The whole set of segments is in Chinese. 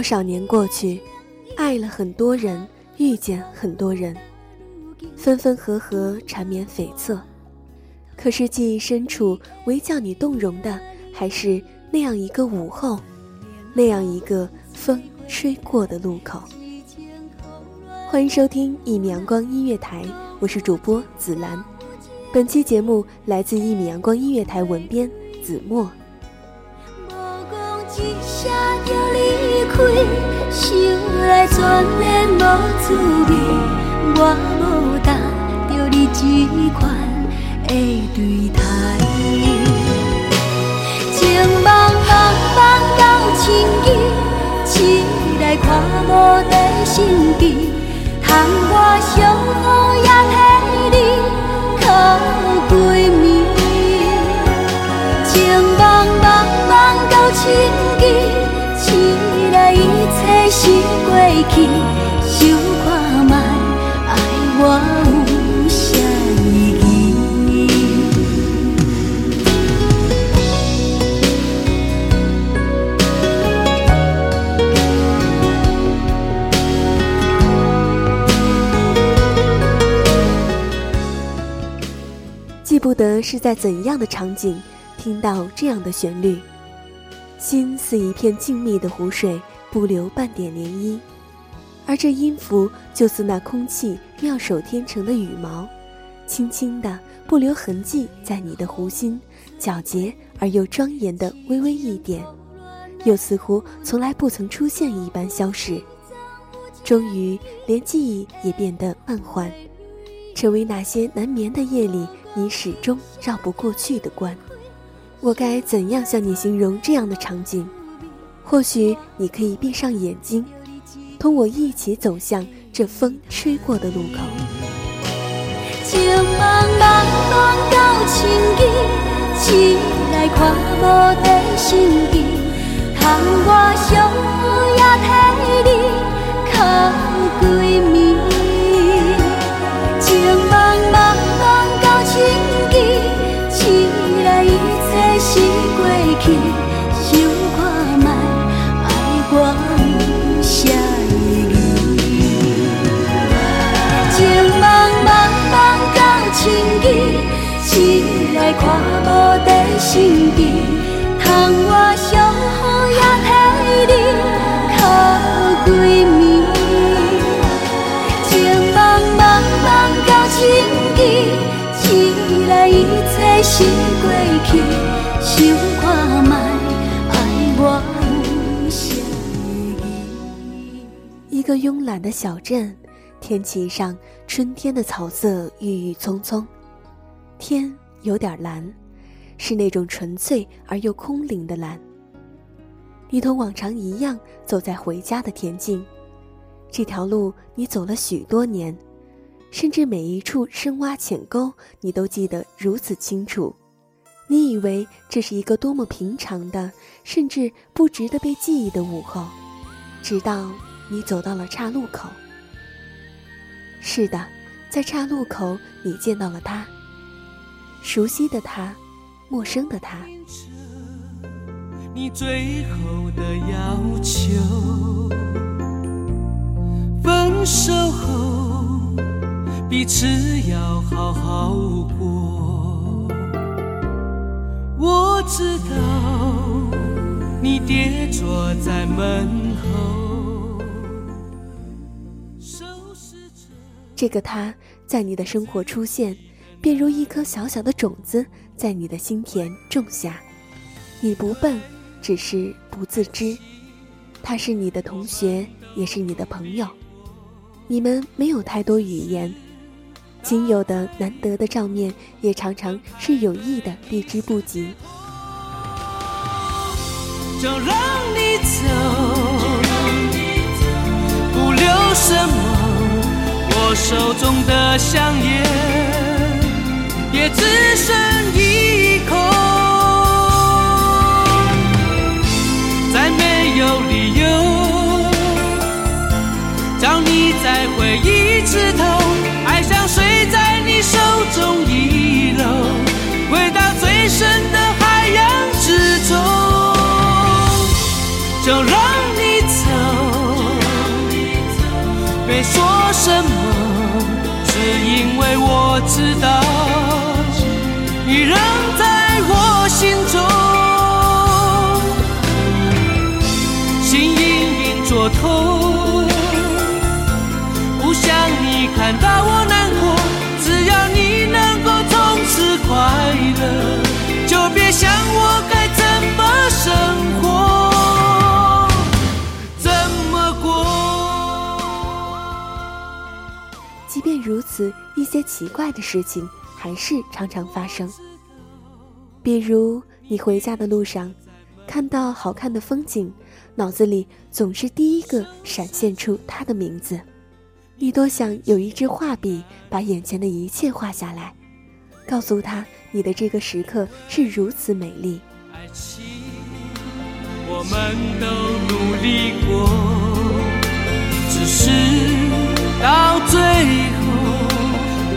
多少年过去，爱了很多人，遇见很多人，分分合合，缠绵悱恻。可是记忆深处，唯叫你动容的，还是那样一个午后，那样一个风吹过的路口。欢迎收听一米阳光音乐台，我是主播紫兰。本期节目来自一米阳光音乐台文编子墨。想来全然无滋味。我无答着你这款的对待，情茫茫茫到千机，起来看无在心机，叹我伤好也替去。想看卖，爱我有啥意义？记不得是在怎样的场景听到这样的旋律，心似一片静谧的湖水，不留半点涟漪，而这音符就似那空气妙手天成的羽毛，轻轻的不留痕迹在你的湖心，皎洁而又庄严的微微一点，又似乎从来不曾出现一般消逝，终于连记忆也变得慢缓，成为那些难眠的夜里。你始终绕不过去的关，我该怎样向你形容这样的场景？或许你可以闭上眼睛，同我一起走向这风吹过的路口。情茫茫茫到千机，起来看无在心机，通我伤好也替你。个慵懒的小镇，天气上春天的草色郁郁葱葱，天有点蓝，是那种纯粹而又空灵的蓝。你同往常一样走在回家的田径，这条路你走了许多年，甚至每一处深洼浅沟你都记得如此清楚。你以为这是一个多么平常的，甚至不值得被记忆的午后，直到你走到了岔路口。是的，在岔路口你见到了他，熟悉的他，陌生的他。你最后的要求，分手后彼此要好好过。我知道你跌坐在门后，这个他在你的生活出现，便如一颗小小的种子在你的心田种下。你不笨。只是不自知，他是你的同学，也是你的朋友。你们没有太多语言，仅有的难得的照面，也常常是有意的避之不及。就让你走，不留什么。我手中的香烟，也只剩一口。再没有理由，找你再回一次头，爱像水在你手中遗漏，回到最深的海洋之中，就让你走，别说什么，因为我知道，你仍在我心中。心隐隐作痛，不想你看到我难过。只要你能够从此快乐，就别想我如此，一些奇怪的事情还是常常发生。比如，你回家的路上，看到好看的风景。脑子里总是第一个闪现出他的名字，你多想有一支画笔把眼前的一切画下来，告诉他你的这个时刻是如此美丽。爱情，我们都努力过，只是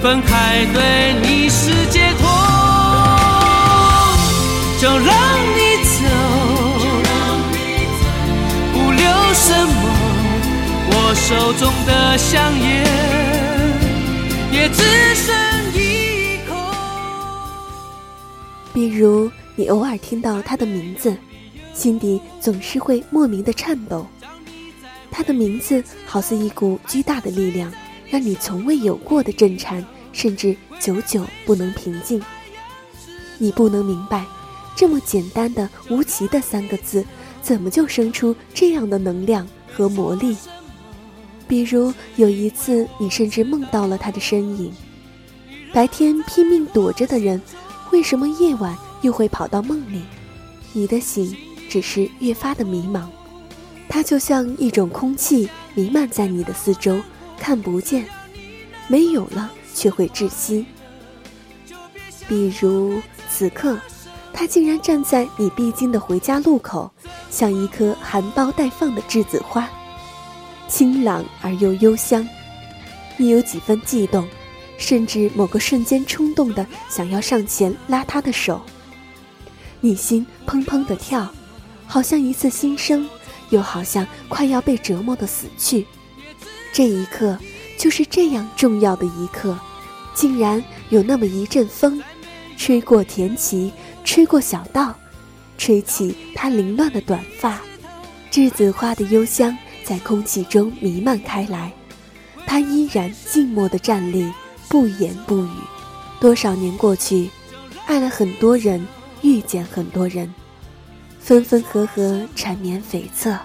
分开对你是解脱，就让你走。什么？我手中的香烟也只剩一口。比如，你偶尔听到他的名字，心底总是会莫名的颤抖。他的名字好似一股巨大的力量，让你从未有过的震颤，甚至久久不能平静。你不能明白，这么简单的无奇的三个字。怎么就生出这样的能量和魔力？比如有一次，你甚至梦到了他的身影。白天拼命躲着的人，为什么夜晚又会跑到梦里？你的心只是越发的迷茫。它就像一种空气弥漫在你的四周，看不见，没有了却会窒息。比如此刻，他竟然站在你必经的回家路口。像一颗含苞待放的栀子花，清朗而又幽香。你有几分悸动，甚至某个瞬间冲动的想要上前拉他的手。你心砰砰的跳，好像一次新生，又好像快要被折磨的死去。这一刻，就是这样重要的一刻，竟然有那么一阵风，吹过田畦，吹过小道。吹起她凌乱的短发，栀子花的幽香在空气中弥漫开来。她依然静默地站立，不言不语。多少年过去，爱了很多人，遇见很多人，分分合合，缠绵悱恻。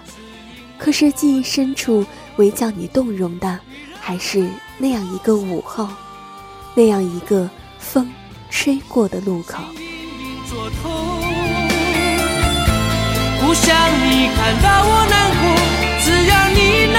可是记忆深处，唯叫你动容的，还是那样一个午后，那样一个风吹过的路口。不想你看到我难过，只要你能